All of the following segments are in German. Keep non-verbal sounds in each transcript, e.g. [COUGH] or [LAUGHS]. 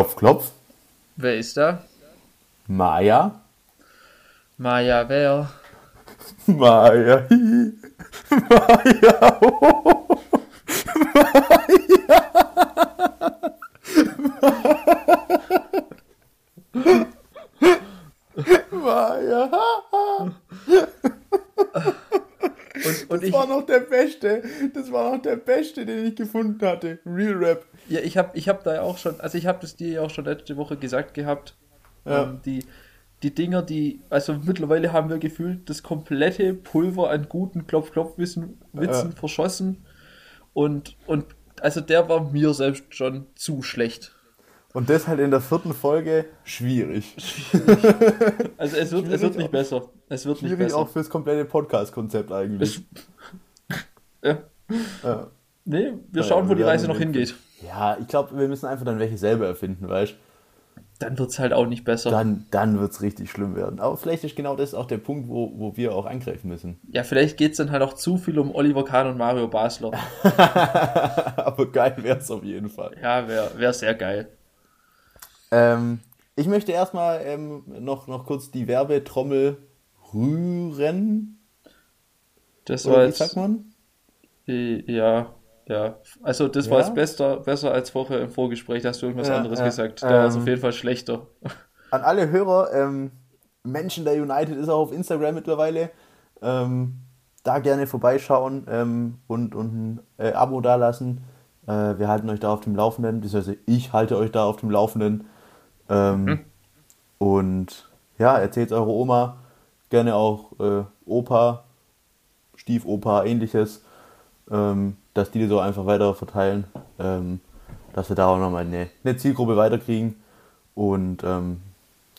Klopf, klopf. Wer ist da? Maya. Maja, wer? Maya. [LAUGHS] Maya. ho. [LAUGHS] Maya. Und, und Das ich, war noch der Beste. Das war noch der Beste, den ich gefunden hatte. Real Rap. Ja, ich habe ich hab da ja auch schon, also ich habe das dir ja auch schon letzte Woche gesagt gehabt. Ja. Ähm, die, die Dinger, die, also mittlerweile haben wir gefühlt das komplette Pulver an guten Klopf-Klopf-Witzen Witzen Ja. verschossen. Und, und also der war mir selbst schon zu schlecht. Und das halt in der vierten Folge schwierig. Also es wird, es Schwierig wird nicht auch- besser. Es wird nicht Schwierig besser. auch fürs komplette Podcast-Konzept eigentlich. [LAUGHS] ja. Ja. Nee, wir Ja, schauen, wo wir die Reise noch hingeht. Ja, ich glaube, wir müssen einfach dann welche selber erfinden, weißt Dann wird es halt auch nicht besser. Dann, dann wird es richtig schlimm werden. Aber vielleicht ist genau das auch der Punkt, wo, wo wir auch angreifen müssen. [LAUGHS] Ja, vielleicht geht es dann halt auch zu viel um Oliver Kahn und Mario Basler. [LAUGHS] Aber geil wäre es auf jeden Fall. Ja, wäre wär sehr geil. Ähm, ich möchte erstmal ähm, noch, noch kurz die Werbetrommel rühren. Das war jetzt, sagt man? äh, ja, ja. Also das Ja? war jetzt besser, besser als vorher im Vorgespräch, da hast du irgendwas Ja, anderes ja. gesagt. Da war es Ähm, auf jeden Fall schlechter. An alle Hörer, ähm, Menschen der United ist auch auf Instagram mittlerweile. Ähm, da gerne vorbeischauen ähm, und, und ein äh, Abo dalassen. Äh, wir halten euch da auf dem Laufenden, beziehungsweise ich halte euch da auf dem Laufenden. Ähm, Und ja, erzählt eure Oma, gerne auch äh, Opa, Stiefopa, ähnliches, ähm, dass die so einfach weiter verteilen, ähm, dass wir da auch nochmal eine, eine Zielgruppe weiterkriegen. Und ähm,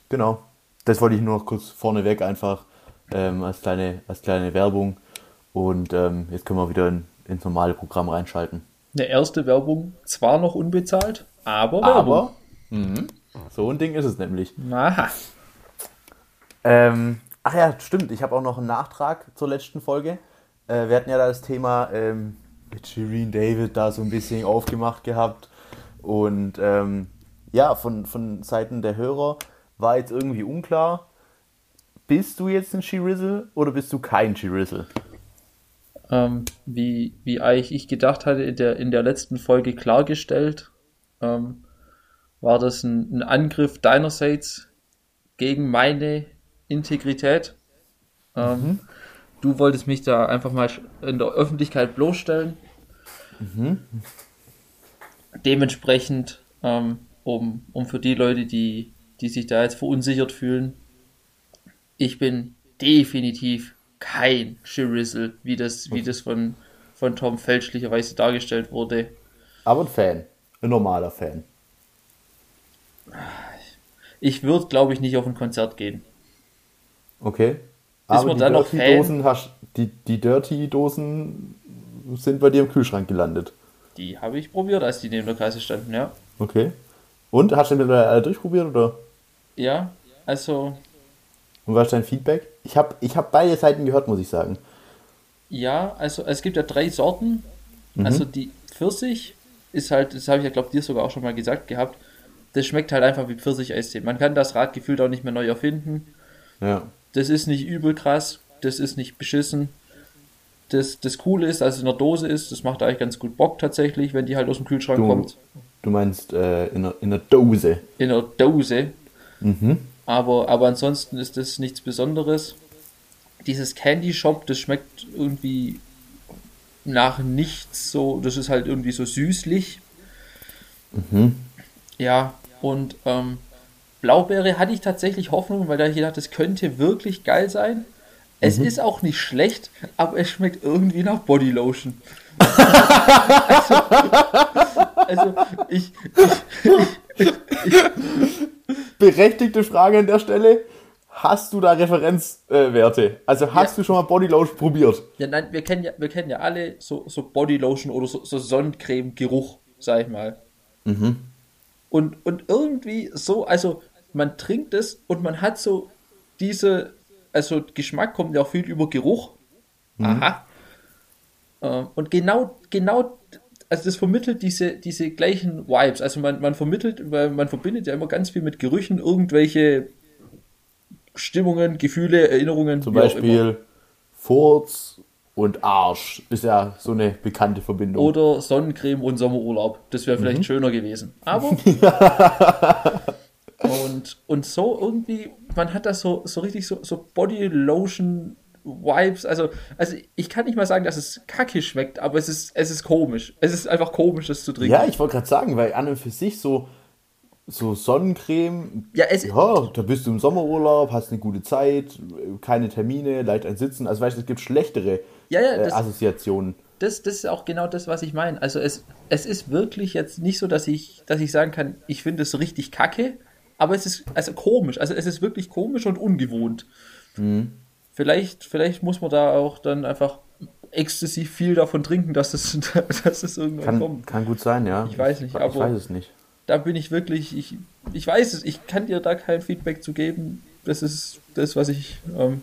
genau, das wollte ich nur noch kurz vorneweg einfach ähm, als, kleine, als kleine Werbung. Und ähm, jetzt können wir wieder in, ins normale Programm reinschalten. Eine erste Werbung, zwar noch unbezahlt, aber Werbung. Aber mhm, so ein Ding ist es nämlich. Aha. Ähm, ach ja, stimmt. Ich habe auch noch einen Nachtrag zur letzten Folge. Äh, wir hatten ja da das Thema ähm, mit Shireen David da so ein bisschen aufgemacht gehabt. Und ähm, ja, von, von Seiten der Hörer war jetzt irgendwie unklar. Bist du jetzt ein She-Rizzle oder bist du kein She-Rizzle? ähm, wie, wie eigentlich ich gedacht hatte, in der, in der letzten Folge klargestellt, ähm, war das ein, ein Angriff deinerseits gegen meine Integrität. Ähm, Du wolltest mich da einfach mal in der Öffentlichkeit bloßstellen. Dementsprechend, ähm, um, um für die Leute, die, die sich da jetzt verunsichert fühlen, ich bin definitiv kein Shirizzle, wie das, wie das von, von Tom fälschlicherweise dargestellt wurde. Aber ein Fan. Ein normaler Fan. Ich würde, glaube ich, nicht auf ein Konzert gehen. Okay. Aber die dann noch Fan? Dirty-Dosen hast- die, die Dirty-Dosen sind bei dir im Kühlschrank gelandet. Die habe ich probiert, als die neben der Kasse standen, ja. Okay. Und hast du mittlerweile alle durchprobiert oder? Ja, also, Und was ist dein Feedback? Ich habe ich hab beide Seiten gehört, muss ich sagen. ja, also es gibt ja drei Sorten. Mhm. Also die Pfirsich ist halt, das habe ich ja, glaube dir sogar auch schon mal gesagt gehabt, das schmeckt halt einfach wie Pfirsicheistee. Man kann das Rad gefühlt auch nicht mehr neu erfinden. Ja. Das ist nicht übel krass, das ist nicht beschissen. Das, das Coole ist, dass es in der Dose ist, das macht eigentlich ganz gut Bock tatsächlich, wenn die halt aus dem Kühlschrank Du, kommt. du meinst äh, in, einer, in einer Dose. In der Dose. Mhm. Aber, aber ansonsten ist das nichts Besonderes. Dieses Candy Shop, das schmeckt irgendwie nach nichts so, das ist halt irgendwie so süßlich. Mhm. Ja, und ähm, Blaubeere hatte ich tatsächlich Hoffnung, weil da ich gedacht, das könnte wirklich geil sein. Es ist auch nicht schlecht, aber es schmeckt irgendwie nach Bodylotion. also, also ich, Berechtigte Frage an der Stelle. Hast du da Referenzwerte? Äh, also hast Ja. du schon mal Bodylotion probiert? Ja, nein, wir kennen ja, wir kennen ja alle so, so Bodylotion oder so, so Sonnencreme-Geruch, sag ich mal. Und, und irgendwie so, also man trinkt es und man hat so diese, also Geschmack kommt ja auch viel über Geruch. Aha. Äh, Und genau, genau also das vermittelt diese, diese gleichen Vibes. Also man, man vermittelt, weil man verbindet ja immer ganz viel mit Gerüchen irgendwelche Stimmungen, Gefühle, Erinnerungen. Zum Beispiel Furz und Arsch ist ja so eine bekannte Verbindung. Oder Sonnencreme und Sommerurlaub. Das wäre vielleicht mhm. schöner gewesen. Aber. [LAUGHS] und, und so irgendwie, man hat das so, so richtig so, so Body Lotion Vibes. Also, also ich kann nicht mal sagen, dass es kacke schmeckt, aber es ist, es ist komisch. Es ist einfach komisch, das zu trinken. Ja, ich wollte gerade sagen, weil an und für sich so, so Sonnencreme, ja, es, ja, da bist du im Sommerurlaub, hast eine gute Zeit, keine Termine, leicht ein Sitzen. Also weißt du, es gibt schlechtere ja, ja, das, äh, Assoziationen. Das, das ist auch genau das, was ich meine. Also es, es ist wirklich jetzt nicht so, dass ich, dass ich sagen kann, ich finde es richtig kacke, aber es ist also komisch. Also es ist wirklich komisch und ungewohnt. Mhm. Vielleicht, vielleicht muss man da auch dann einfach exzessiv viel davon trinken, dass es, [LAUGHS] dass es irgendwann kann, kommt. Kann gut sein, ja. Ich weiß nicht, ich, aber ich weiß es nicht. Da bin ich wirklich, ich, ich weiß es, ich kann dir da kein Feedback zu geben. Das ist das, was ich ähm,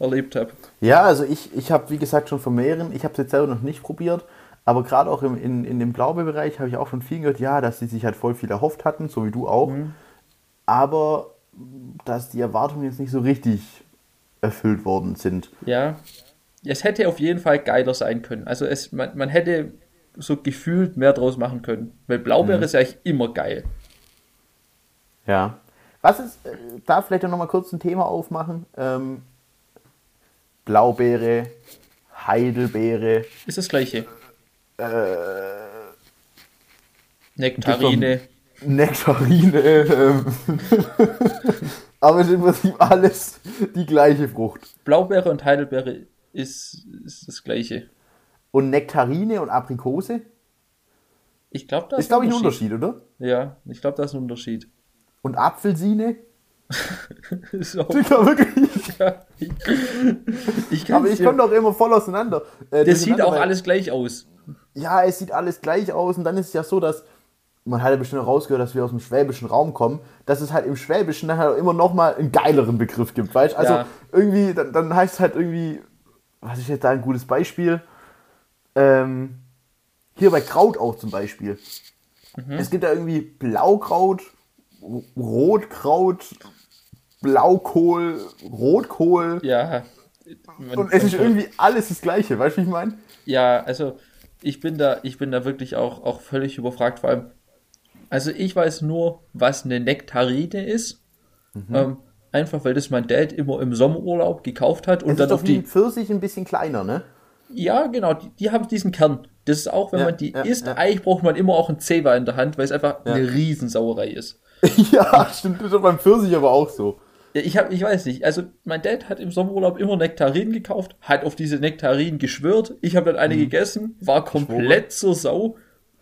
erlebt habe. Ja, also ich, ich habe, wie gesagt, schon von mehreren, ich habe es jetzt selber noch nicht probiert, aber gerade auch im, in, in dem Blaubeerbereich habe ich auch von vielen gehört, ja, dass sie sich halt voll viel erhofft hatten, so wie du auch. Mhm. Aber dass die Erwartungen jetzt nicht so richtig erfüllt worden sind. Ja, es hätte auf jeden Fall geiler sein können. Also es, man, man hätte so gefühlt mehr draus machen können. Weil Blaubeere mhm. ist ja eigentlich immer geil. Ja. Was ist, äh, da vielleicht noch mal kurz ein Thema aufmachen. Ähm, Blaubeere, Heidelbeere. Ist das gleiche. Äh, Nektarine. Nektarine. Ähm, [LAUGHS] aber es ist im Prinzip alles die gleiche Frucht. Blaubeere und Heidelbeere ist, ist das gleiche. Und Nektarine und Aprikose? Ich glaube, das ist, glaube ich, ein Unterschied, oder? Ja, ich glaube, das ist ein Unterschied. Und Apfelsine? [LAUGHS] so. Digga, wirklich? [LAUGHS] Ja, ich, ich Aber ich komme doch immer voll auseinander. Äh, das sieht auch alles gleich aus. Ja, es sieht alles gleich aus. Und dann ist es ja so, dass man hat ja bestimmt rausgehört, dass wir aus dem schwäbischen Raum kommen, dass es halt im Schwäbischen dann halt immer nochmal einen geileren Begriff gibt, weißt Also ja. irgendwie, dann, dann heißt es halt irgendwie, was ist jetzt da ein gutes Beispiel? Ähm, hier bei Kraut auch zum Beispiel. Mhm. Es gibt da irgendwie Blaukraut, Rotkraut, Blaukohl, Rotkohl. Ja. Und es ist irgendwie alles das Gleiche, weißt du, wie ich meine? Ja, also ich bin da, ich bin da wirklich auch, auch völlig überfragt, vor allem also ich weiß nur, was eine Nektarine ist. Mhm. Ähm, einfach weil das mein Dad immer im Sommerurlaub gekauft hat und das dann ist auf die Pfirsich ein bisschen kleiner, ne? Ja, genau, die, die haben diesen Kern. Das ist auch, wenn ja, man die ja, isst, ja. eigentlich braucht man immer auch ein Zewa in der Hand, weil es einfach eine Riesensauerei ist. [LAUGHS] ja, stimmt, das ist beim Pfirsich aber auch so. Ich, hab, ich weiß nicht, also mein Dad hat im Sommerurlaub immer Nektarinen gekauft, hat auf diese Nektarinen geschwört, ich habe dann eine mhm. gegessen, war komplett zur Sau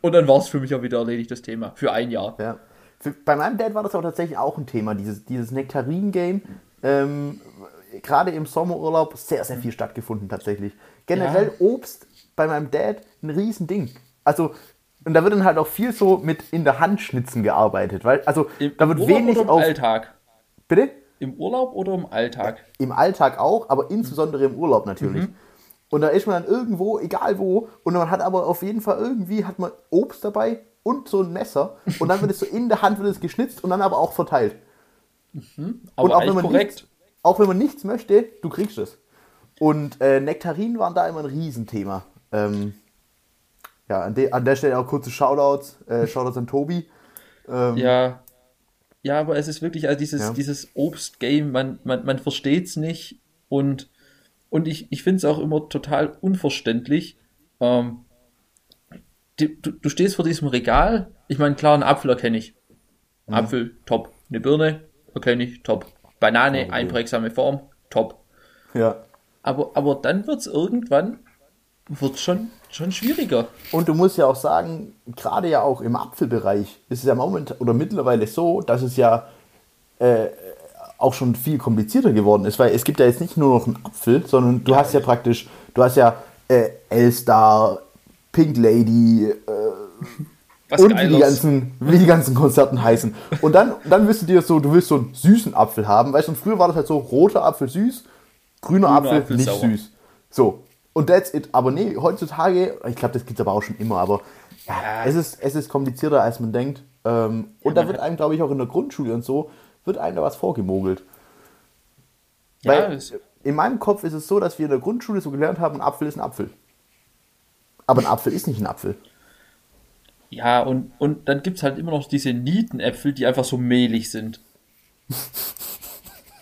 und dann war es für mich auch wieder erledigt, das Thema. Für ein Jahr. Ja. Für, bei meinem Dad war das aber tatsächlich auch ein Thema, dieses, dieses Nektarin-Game. Ähm, Gerade im Sommerurlaub sehr, sehr viel stattgefunden tatsächlich. Generell ja. Obst bei meinem Dad ein Riesending. Also, und da wird dann halt auch viel so mit in der Hand schnitzen gearbeitet, weil, also, Im da wird Urlaub wenig oder im auf. Alltag? Bitte? Im Urlaub oder im Alltag? Im Alltag auch, aber insbesondere im Urlaub natürlich. Mhm. Und da ist man dann irgendwo, egal wo, und man hat aber auf jeden Fall irgendwie hat man Obst dabei und so ein Messer und dann wird es so in der Hand wird es geschnitzt und dann aber auch verteilt. Mhm, aber und auch wenn man korrekt. Nichts, auch wenn man nichts möchte, du kriegst es. Und äh, Nektarinen waren da immer ein Riesenthema. Ähm, ja, an, de, an, der Stelle auch kurze Shoutouts. Äh, Shoutouts an Tobi. Ähm, ja. Ja, aber es ist wirklich, also dieses, ja. dieses Obst-Game, man, man, man versteht es nicht und und ich, ich finde es auch immer total unverständlich. Ähm, die, du, du stehst vor diesem Regal. Ich meine, klar, einen Apfel erkenne ich. Mhm. Apfel, top. Eine Birne, erkenne ich, top. Banane, okay. einprägsame Form, top. Ja. Aber, aber dann wird es irgendwann wird's schon, schon schwieriger. Und du musst ja auch sagen, gerade ja auch im Apfelbereich ist es ja momentan oder mittlerweile so, dass es ja äh, auch schon viel komplizierter geworden ist, weil es gibt ja jetzt nicht nur noch einen Apfel, sondern du ja, hast ja praktisch, du hast ja äh, Elstar, Pink Lady äh, und wie die, ganzen, wie die ganzen Konzerten heißen. Und dann, dann wirst du dir so, du willst so einen süßen Apfel haben, weißt du, und früher war das halt so, roter Apfel süß, grüner, grüner Apfel, Apfel, nicht sauer. süß. So, und that's it. Aber nee, heutzutage, ich glaube, das gibt es aber auch schon immer, aber Ja, es ist, es ist komplizierter, als man denkt. Ähm, und da wird einem, glaube ich, auch in der Grundschule und so, wird einem da was vorgemogelt. Ja, Weil in meinem Kopf ist es so, dass wir in der Grundschule so gelernt haben, ein Apfel ist ein Apfel. Aber ein Apfel ist nicht ein Apfel. Ja, und, und dann gibt es halt immer noch diese Nietenäpfel, die einfach so mehlig sind.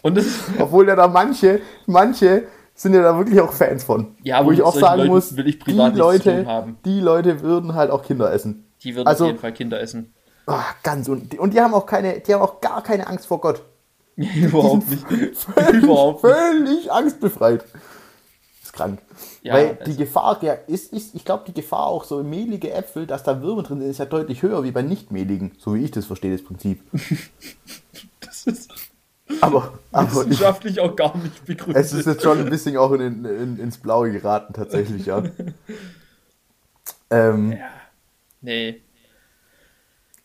Und das [LAUGHS] Obwohl ja da manche, manche sind ja da wirklich auch Fans von. Ja, Wo ich auch sagen Leuten muss, will ich die Leute, die Leute würden halt auch Kinder essen. die würden Also- auf jeden Fall Kinder essen. Ah, ganz und die, und die haben auch keine, die haben auch gar keine Angst vor Gott. [LAUGHS] Überhaupt nicht. Völlig, [LAUGHS] Überhaupt völlig angstbefreit. Ist krank. Ja, Weil die Gefahr, ja, ist, ist, ich glaube, die Gefahr auch so mehlige Äpfel, dass da Würmer drin sind, ist ja deutlich höher wie bei nicht mehligen. So wie ich das verstehe, das Prinzip. [LAUGHS] Das ist Aber, aber ich, wissenschaftlich auch gar nicht begründet. es ist jetzt schon ein bisschen auch in, in, ins Blaue geraten, tatsächlich, ja. ähm, nee.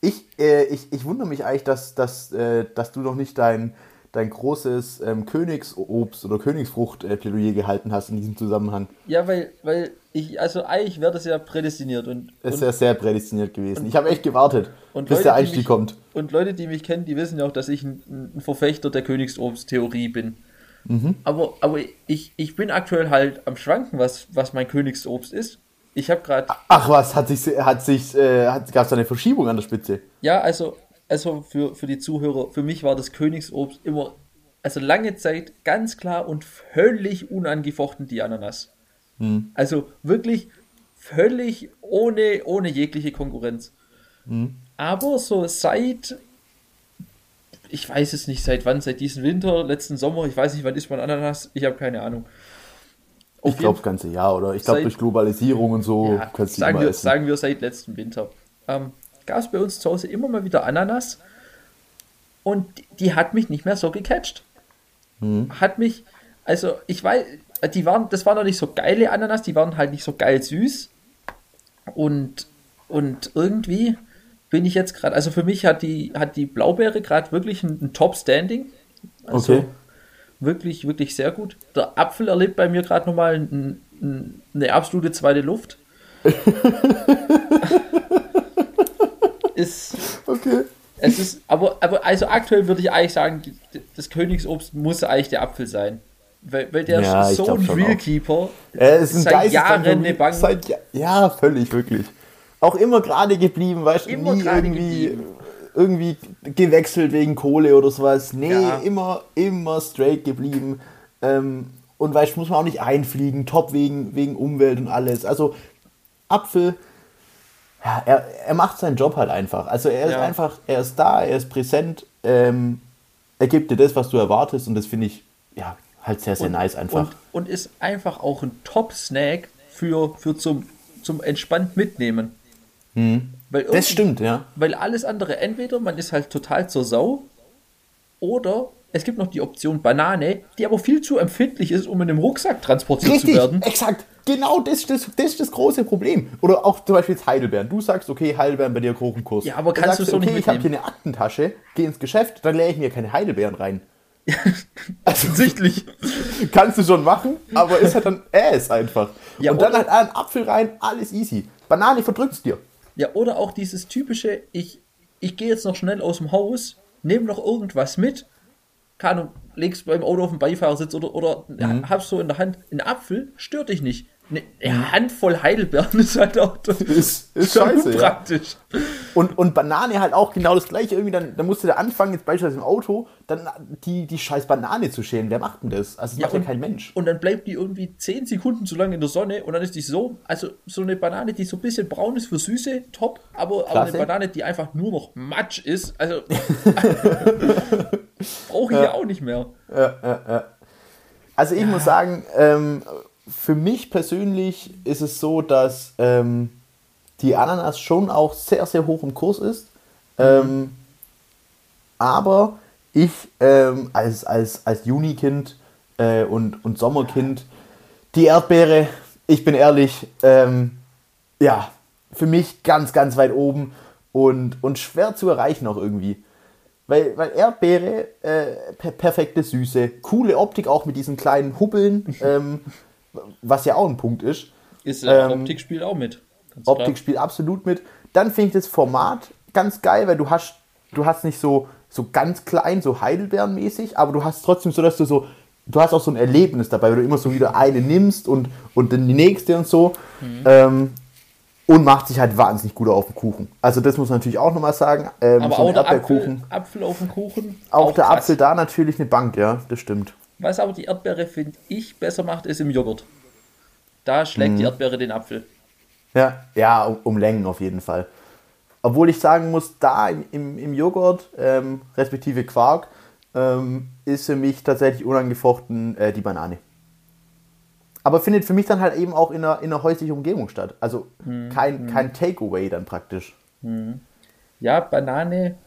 Ich, äh, ich, ich wundere mich eigentlich, dass, dass, äh, dass du noch nicht dein, dein großes ähm, Königsobst- oder Königsfrucht-Plädoyer gehalten hast in diesem Zusammenhang. Ja, weil, weil ich, also eigentlich wäre das ja prädestiniert und, Es und, wäre sehr prädestiniert gewesen. Ich habe echt gewartet, und bis Leute, der Einstieg mich- kommt. und Leute, die mich kennen, die wissen ja auch, dass ich ein, ein Verfechter der Königsobst-Theorie bin. Mhm. Aber, aber ich, ich bin aktuell halt am Schwanken, was, was mein Königsobst ist. Ich habe gerade, Ach was, hat sich, hat sich, äh, gab es da eine Verschiebung an der Spitze? ja, also, also für, für die Zuhörer, für mich war das Königsobst immer, also lange Zeit ganz klar und völlig unangefochten die Ananas. Hm. Also wirklich völlig ohne, ohne jegliche Konkurrenz. Hm. Aber so seit, ich weiß es nicht seit wann, seit diesem Winter, letzten Sommer, ich weiß nicht, wann ist man Ananas, ich habe keine Ahnung. Ich glaube das ganze Jahr, oder? Ich glaube durch Globalisierung und so ja, kannst du sagen, wir, essen. sagen wir seit letztem Winter. Ähm, Gab es bei uns zu Hause immer mal wieder Ananas und die, die hat mich nicht mehr so gecatcht. Hm. Hat mich, also ich weiß, die waren, das waren noch nicht so geile Ananas, die waren halt nicht so geil süß. Und, und irgendwie bin ich jetzt gerade, also für mich hat die, hat die Blaubeere gerade wirklich ein, ein Top-Standing. Also Okay. Wirklich, wirklich sehr gut. Der Apfel erlebt bei mir gerade nochmal ein, ein, eine absolute zweite Luft. [LAUGHS] ist, Okay. es ist, aber, aber also aktuell würde ich eigentlich sagen, das Königsobst muss eigentlich der Apfel sein. Weil, weil der Ja, ist so ein. Realkeeper. Er ist ein seit Jahren eine. Bank. Seit, ja, völlig, wirklich. Auch immer gerade geblieben, weißt du, nie irgendwie, geblieben. Irgendwie gewechselt wegen Kohle oder sowas. Nee, Ja. immer, immer straight geblieben. Ähm, und weißt du, muss man auch nicht einfliegen, top wegen, wegen Umwelt und alles. Also, Apfel, ja, er, er macht seinen Job halt einfach. Also, er ist Ja. einfach, er ist da, er ist präsent, ähm, er gibt dir das, was du erwartest und das finde ich, ja, halt sehr, sehr nice einfach. Und, und ist einfach auch ein Top-Snack für, für zum, zum entspannt mitnehmen. Irgendwie- das stimmt, ja. Weil alles andere, entweder man ist halt total zur Sau oder es gibt noch die Option Banane, die aber viel zu empfindlich ist, um in einem Rucksack transportiert Richtig, zu werden. exakt. Genau das, das, das ist das große Problem. Oder auch zum Beispiel jetzt Heidelbeeren. Du sagst, okay, Heidelbeeren bei dir Kuchenkurs. Ja, aber kannst du so nicht okay, ich habe hier eine Aktentasche, gehe ins Geschäft, dann leere ich mir keine Heidelbeeren rein. [LAUGHS] Offensichtlich. [LAUGHS] Kannst du schon machen, aber ist halt dann Ass einfach. Ja, Und dann halt einen Apfel rein, alles easy. Banane verdrückt's dir. Ja, oder auch dieses typische, ich, ich gehe jetzt noch schnell aus dem Haus, nehme noch irgendwas mit, keine Ahnung, legst beim Auto auf den Beifahrersitz oder, oder Mhm. hab's so in der Hand. Ein Apfel stört dich nicht. Eine, Handvoll Heidelbeeren [LAUGHS] ist halt auch Ist, ist schon scheiße, ja. praktisch. Und, und Banane halt auch genau das gleiche. Irgendwie dann, dann musst du da anfangen, jetzt beispielsweise im Auto, dann die, die scheiß Banane zu schälen. Wer macht denn das? Also das macht ja und, kein Mensch. Und dann bleibt die irgendwie 10 Sekunden zu lange in der Sonne und dann ist die so, also so eine Banane, die so ein bisschen braun ist für Süße, top, aber, aber eine. Banane, die einfach nur noch Matsch ist, also [LAUGHS] brauche ich ja auch nicht mehr. Also ich muss sagen, ähm, für mich persönlich ist es so, dass ähm, die Ananas schon auch sehr, sehr hoch im Kurs ist. Ähm, aber ich ähm, als, als, als Junikind äh, und, und Sommerkind, die Erdbeere, ich bin ehrlich, ähm, ja, für mich ganz, ganz weit oben und, und schwer zu erreichen auch irgendwie. Weil, weil Erdbeere, äh, per perfekte Süße, coole Optik auch mit diesen kleinen Hubbeln, [LAUGHS] ähm, was ja auch ein Punkt ist. Ist äh, Ähm, Optik spielt auch mit. Optik spielt absolut mit. Dann finde ich das Format ganz geil, weil du hast, du hast nicht so, so ganz klein, so Heidelbeeren-mäßig, aber du hast trotzdem so, dass du so, du hast auch so ein Erlebnis dabei, weil du immer so wieder eine nimmst und, und dann die nächste und so. Mhm. Ähm, und macht sich halt wahnsinnig gut auf den Kuchen. Also das muss man natürlich auch nochmal sagen. Ähm, aber so auch der Apfel, Apfel auf dem Kuchen. Auch, auch der krass. Apfel da natürlich eine Bank, ja, das stimmt. Was aber die Erdbeere, finde ich, besser macht, ist im Joghurt. Da schlägt mhm. die Erdbeere den Apfel. Ja, ja, um, um, Längen auf jeden Fall. Obwohl ich sagen muss, da im, im Joghurt, ähm, respektive Quark, ähm, ist für mich tatsächlich unangefochten äh, die Banane. Aber findet für mich dann halt eben auch in einer, in einer häuslichen Umgebung statt. Also mhm. kein, mhm. kein Takeaway dann praktisch. Mhm. Ja, Banane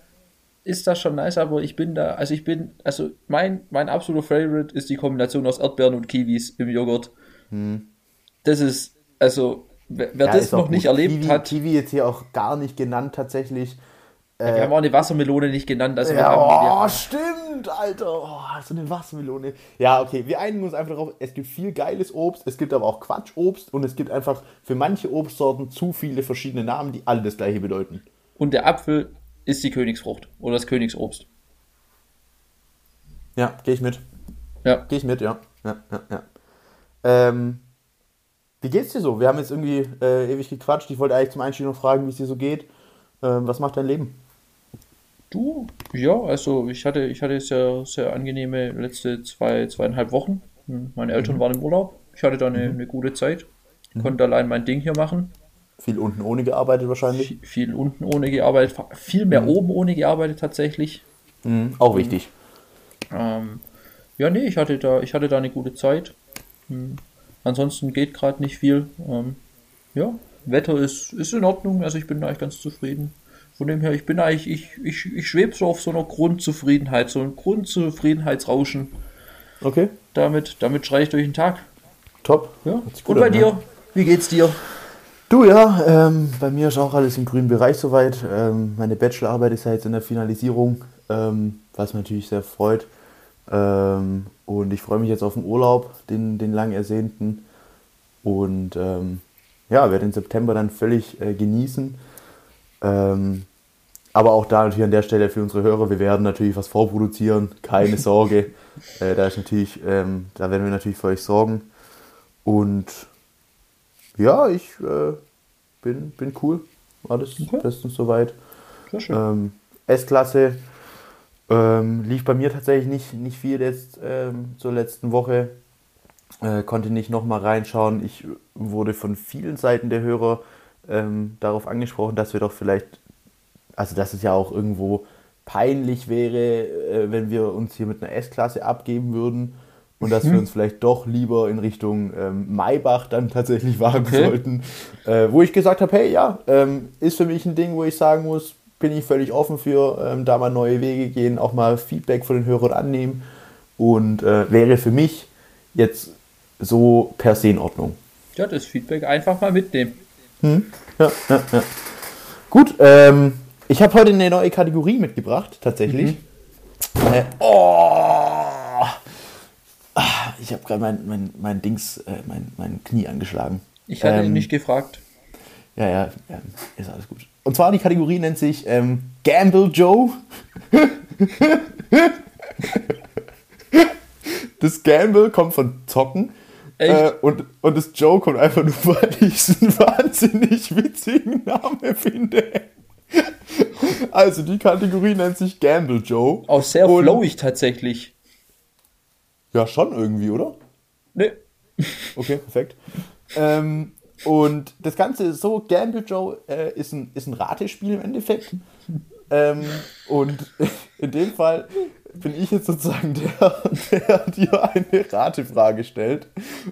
ist das schon nice, aber ich bin da, also ich bin, also mein, mein absoluter Favorite ist die Kombination aus Erdbeeren und Kiwis im Joghurt. Mhm. Das ist, also wer, wer ja, das noch nicht erlebt Kiwi, hat. Kiwi jetzt hier auch gar nicht genannt tatsächlich. Ja, wir haben auch eine Wassermelone nicht genannt. Also ja, oh, stimmt, Alter. Oh, so eine Wassermelone. Ja, okay, wir einigen uns einfach darauf, es gibt viel geiles Obst, es gibt aber auch Quatschobst und es gibt einfach für manche Obstsorten zu viele verschiedene Namen, die alle das gleiche bedeuten. Und der Apfel ist die Königsfrucht oder das Königsobst. Ja, gehe ich mit. Ja. Gehe ich mit, ja. Ja, ja, ja. Ähm, wie geht's dir so? Wir haben jetzt irgendwie äh, ewig gequatscht. Ich wollte eigentlich zum Einstieg noch fragen, wie es dir so geht. Ähm, was macht dein Leben? Du? Ja, also ich hatte, ich hatte sehr, sehr angenehme letzte zwei, zweieinhalb Wochen. Meine Eltern mhm. waren im Urlaub. Ich hatte da eine, mhm. eine gute Zeit. Mhm. Konnte allein mein Ding hier machen. Viel unten ohne gearbeitet wahrscheinlich? Viel, unten ohne gearbeitet. Viel mehr mhm. oben ohne gearbeitet tatsächlich. Mhm, auch wichtig. Ähm, ja, nee, ich hatte da, ich hatte da eine gute Zeit. Hm. Ansonsten geht gerade nicht viel. Ähm, ja, Wetter ist, ist in Ordnung, also ich bin eigentlich ganz zufrieden. Von dem her, ich bin eigentlich, ich, ich, ich schwebe so auf so einer Grundzufriedenheit, so ein Grundzufriedenheitsrauschen. Okay. Damit, damit schreie ich durch den Tag. Top. Ja. Und bei an, dir? Ja. Wie geht's dir? Du ja, ähm, bei mir ist auch alles im grünen Bereich soweit. Ähm, meine Bachelorarbeit ist ja jetzt in der Finalisierung, ähm, was mich natürlich sehr freut. Ähm, und ich freue mich jetzt auf den Urlaub, den, den lang ersehnten. Und ähm, ja, werde den September dann völlig äh, genießen. Ähm, aber auch da natürlich an der Stelle für unsere Hörer, wir werden natürlich was vorproduzieren, keine [LAUGHS] Sorge. äh, da ist natürlich, da werden wir natürlich für euch sorgen. Und ja, ich äh, bin, bin cool. Alles okay. bestens soweit. Sehr schön. Ähm, S-Klasse ähm, lief bei mir tatsächlich nicht, nicht viel jetzt ähm, zur letzten Woche. Äh, konnte nicht nochmal reinschauen. Ich wurde von vielen Seiten der Hörer ähm, darauf angesprochen, dass wir doch vielleicht, also dass es ja auch irgendwo peinlich wäre, äh, wenn wir uns hier mit einer S-Klasse abgeben würden und dass mhm. wir uns vielleicht doch lieber in Richtung ähm, Maybach dann tatsächlich wagen okay. sollten. Äh, wo ich gesagt habe, hey ja, ähm, ist für mich ein Ding, wo ich sagen muss, bin ich völlig offen für, ähm, da mal neue Wege gehen, auch mal Feedback von den Hörern annehmen und äh, wäre für mich jetzt so per se in Ordnung. Ja, das Feedback einfach mal mitnehmen. Hm? Ja, ja, ja. Gut, ähm, ich habe heute eine neue Kategorie mitgebracht, tatsächlich. Mhm. Äh, oh! Ich habe gerade mein, mein, mein Dings, äh, mein, mein Knie angeschlagen. Ich hatte ähm, ihn nicht gefragt. Ja, ja, ja, ist alles gut. Und zwar die Kategorie nennt sich ähm, Gamble Joe. das Gamble kommt von Zocken. Äh, und, und das Joe kommt einfach nur, [LAUGHS] weil ich es einen wahnsinnig witzigen Namen finde. Also die Kategorie nennt sich Gamble Joe. Auch sehr flowig tatsächlich. Ja, schon irgendwie, oder? Nee. [LAUGHS] Okay, perfekt. ähm, und das Ganze ist so, Gamble Joe äh, ist, ein, ist ein Ratespiel im Endeffekt. ähm, und [LAUGHS] in dem Fall bin ich jetzt sozusagen der, [LAUGHS] der dir eine Ratefrage stellt.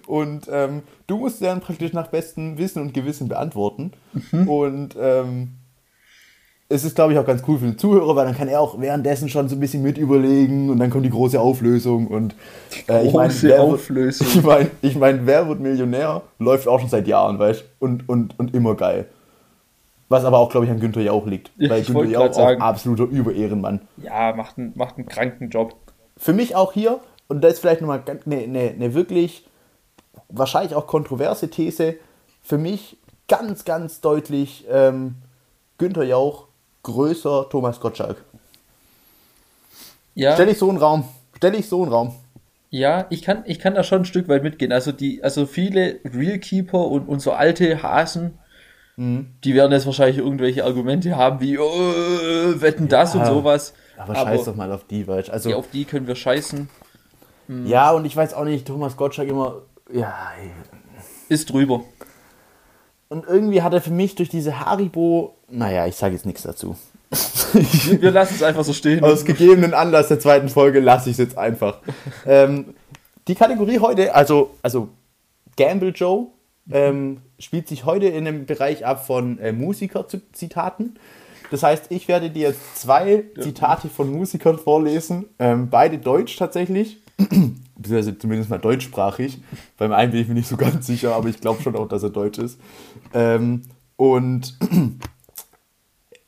Und ähm, du musst dann praktisch nach bestem Wissen und Gewissen beantworten. Mhm. Und ähm, es ist, glaube ich, auch ganz cool für den Zuhörer, weil dann kann er auch währenddessen schon so ein bisschen mit überlegen und dann kommt die große Auflösung. Und äh, ich meine, Auflösung. [LAUGHS] Ich meine, ich mein, wer wird Millionär läuft auch schon seit Jahren, weißt und, und, und immer geil. Was aber auch, glaube ich, an Günther Jauch liegt. Ja, weil Günther Jauch auch absoluter Überehrenmann. Ja, macht einen, macht einen kranken Job. Für mich auch hier, und das ist vielleicht nochmal eine, eine, eine wirklich, wahrscheinlich auch kontroverse These, für mich ganz, ganz deutlich ähm, Günther Jauch größer Thomas Gottschalk. Ja. Stell ich so einen Raum. Stell ich so einen Raum. Ja, ich kann, ich kann da schon ein Stück weit mitgehen. Also die, also viele Realkeeper und, und so alte Hasen, Mhm. die werden jetzt wahrscheinlich irgendwelche Argumente haben wie, oh, wetten das und sowas. Aber, scheiß doch mal auf die, du. Also, die, auf die können wir scheißen. ja, und ich weiß auch nicht, Thomas Gottschalk immer. Ja. Ist drüber. Und irgendwie hat er für mich durch diese Haribo. Naja, ich sage jetzt nichts dazu. Wir lassen es einfach so stehen. Aus gegebenen Anlass der zweiten Folge lasse ich es jetzt einfach. ähm, die Kategorie heute, also, also Gamble Joe, ähm, spielt sich heute in einem Bereich ab von äh, Musiker-Zitaten. Das heißt, ich werde dir jetzt zwei Zitate von Musikern vorlesen, ähm, beide deutsch tatsächlich, [CLEARS THROAT] beziehungsweise zumindest mal deutschsprachig. Beim einen bin ich mir nicht so ganz sicher, aber ich glaube schon auch, dass er deutsch ist. Ähm, und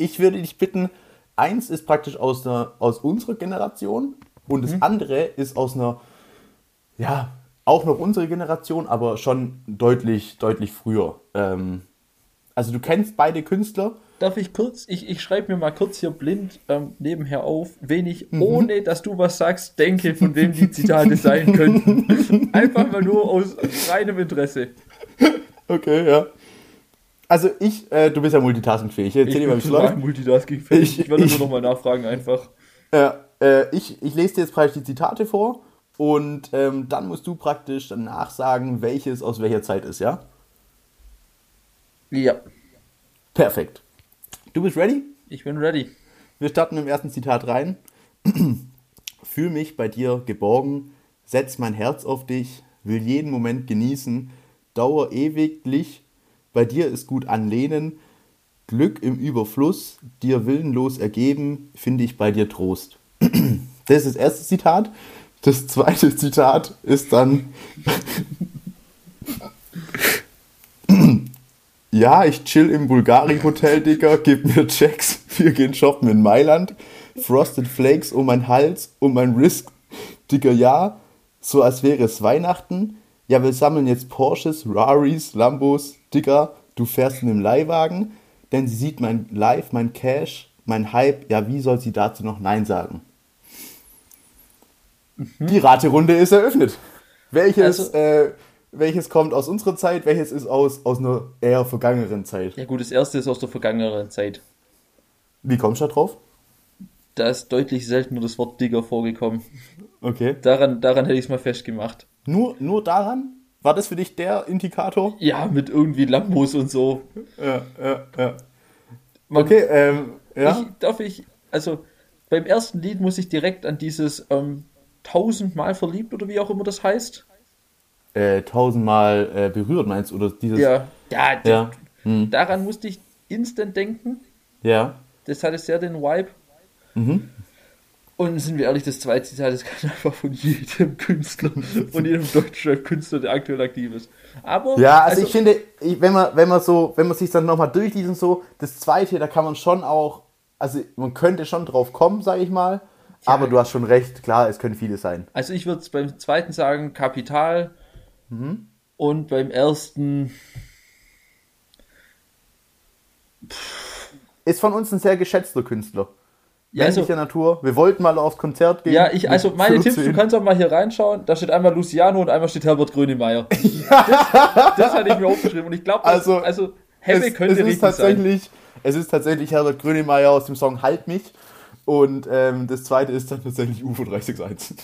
ich würde dich bitten, eins ist praktisch aus, einer, aus unserer Generation und das andere ist aus einer, ja, auch noch unsere Generation, aber schon deutlich, deutlich früher. Ähm, also du kennst beide Künstler. Darf ich kurz, ich, ich schreibe mir mal kurz hier blind ähm, nebenher auf, wen ich, ohne dass du was sagst, denke, von wem die Zitate sein könnten. [LAUGHS] Einfach mal nur aus reinem Interesse. Okay, ja. Also ich, äh, du bist ja multitaskingfähig. Erzähl dir mal, total multitaskingfähig. Ich- Ich, werde ich- nur nochmal nachfragen einfach. Ja, äh, ich, ich lese dir jetzt praktisch die Zitate vor und ähm, dann musst du praktisch danach sagen, welches aus welcher Zeit ist, ja? Ja, Perfekt. Du bist ready? ich bin ready. Wir starten mit dem ersten Zitat rein. [CLEARS THROAT] Fühl mich bei dir geborgen, setz mein Herz auf dich, will jeden Moment genießen, dauer ewiglich, bei dir ist gut anlehnen, Glück im Überfluss, dir willenlos ergeben, finde ich bei dir Trost. [CLEARS THROAT] Das ist das erste Zitat. Das zweite Zitat ist dann, [CLEARS THROAT] ja, ich chill im Bulgari-Hotel, Digga, gib mir Checks, wir gehen shoppen in Mailand, Frosted Flakes um mein Hals, um mein Wrist, Digga, ja, so als wäre es Weihnachten, ja, wir sammeln jetzt Porsches, Raris, Lambos, Digga, du fährst in einem Leihwagen, denn sie sieht mein Life, mein Cash, mein Hype, ja, wie soll sie dazu noch Nein sagen? Die Raterunde ist eröffnet. Welches, Also- äh, welches kommt aus unserer Zeit, welches ist aus, aus einer eher vergangeneren Zeit? Ja gut, das erste ist aus der vergangenen Zeit. Wie kommst du da drauf? Da ist deutlich seltener das Wort Digger vorgekommen. Okay. Daran, daran hätte ich es mal festgemacht. Nur, nur daran? War das für dich der Indikator? Ja, mit irgendwie Lambos und so. Ja, ja, ja. Man- Okay, ähm, ja. Ich, darf ich, also beim ersten Lied muss ich direkt an dieses ähm, tausendmal verliebt oder wie auch immer das heißt. äh, tausendmal äh, berührt meinst du? Oder dieses. Ja, ja, Ja. Hm. daran musste ich instant denken. Ja. Das hatte sehr den Vibe. Mhm. Und sind wir ehrlich, das zweite Zitat, das kann einfach von jedem Künstler, von jedem deutschen Künstler, der aktuell aktiv ist. Aber, Ja, also, ich finde, wenn man, wenn man so, wenn man sich dann nochmal durchliest so, das zweite, da kann man schon auch, also man könnte schon drauf kommen, sage ich mal. Aber du hast schon recht, klar, es können viele sein. also ich würde es beim zweiten sagen, Kapital. Mhm. Und beim ersten, Ist von uns ein sehr geschätzter Künstler. Ja, also, Natur. Wir wollten mal aufs Konzert gehen. ja, ich, also meine 14. Tipps, du kannst auch mal hier reinschauen. Da steht einmal Luciano und einmal steht Herbert Grönemeyer. [LAUGHS] Das, das hatte ich mir aufgeschrieben und ich glaube, Also, also Hebbe es, könnte es ist richtig sein. tatsächlich, Es ist tatsächlich Herbert Grönemeyer aus dem Song Halt mich. Und ähm, das zweite ist dann tatsächlich UFO 361.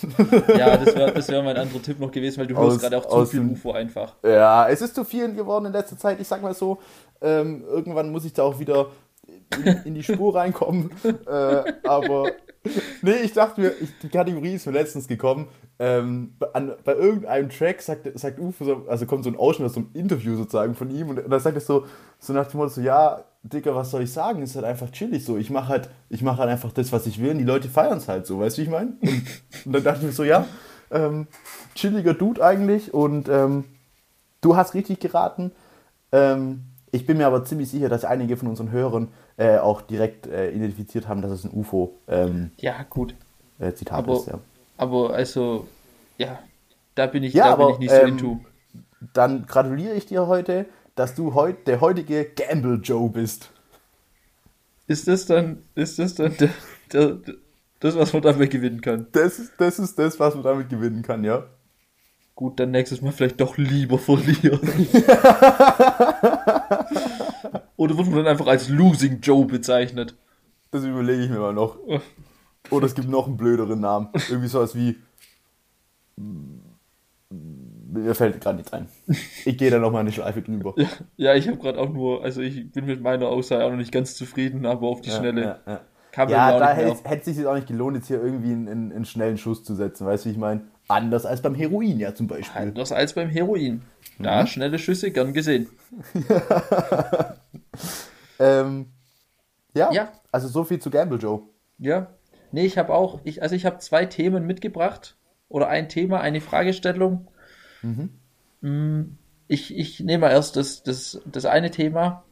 Ja, das wäre das wär mein anderer Tipp noch gewesen, weil du Aus- hörst gerade auch zu viel dem- UFO einfach. Ja, es ist zu viel geworden in letzter Zeit. Ich sag mal so, ähm, irgendwann muss ich da auch wieder in, in die Spur reinkommen. [LAUGHS] äh, aber nee, ich dachte mir, ich, die Kategorie ist mir letztens gekommen. Ähm, bei- an, bei irgendeinem Track sagt, sagt Ufo, so, also kommt so ein Ausschnitt aus so einem Interview sozusagen von ihm und, und da sagt er so, so nach dem Motto so, ja, Dicker, was soll ich sagen? Ist halt einfach chillig so. Ich mache halt, ich mache halt einfach das, was ich will und die Leute feiern es halt so, weißt du, wie ich meine? Und, und dann dachte ich mir so, ja, ähm, chilliger Dude eigentlich und ähm, Du hast richtig geraten. Ähm, ich bin mir aber ziemlich sicher, dass einige von unseren Hörern äh, auch direkt äh, identifiziert haben, dass es ein UFO-Zitat Ja, gut. äh, Zitat Aber, ist. Ja. aber also, ja, da bin ich, Ja, da aber, bin ich nicht so ähm, into. Dann gratuliere ich dir heute. dass du heut, der heutige Gamble Joe bist. Ist das dann, ist das dann der, der, das, was man damit gewinnen kann? Das, das ist das, was man damit gewinnen kann, ja. Gut, dann nächstes Mal vielleicht doch lieber verlieren. [LAUGHS] Oder wird man dann einfach als Losing Joe bezeichnet? Das überlege ich mir mal noch. Oder es gibt noch einen blöderen Namen. Irgendwie sowas wie. Mir fällt gerade nichts ein. Ich gehe da nochmal eine Schleife drüber. Ja, ja ich habe gerade auch nur, also ich bin mit meiner Aussage auch noch nicht ganz zufrieden, aber auf die Ja, Schnelle ja, ja. kam Ja, da hätte hätte es sich jetzt auch nicht gelohnt, jetzt hier irgendwie einen, einen, einen schnellen Schuss zu setzen. Weißt du, wie ich meine? Anders als beim Heroin ja zum Beispiel. Anders als beim Heroin. Da schnelle Schüsse gern gesehen. [LAUGHS] Ähm, ja, Ja. also so viel zu Gamble Joe. Ja. Nee, ich habe auch, ich, also ich habe zwei Themen mitgebracht. Oder ein Thema, eine Fragestellung. Mm, Ich, ich nehme mal erst das, das, das eine Thema.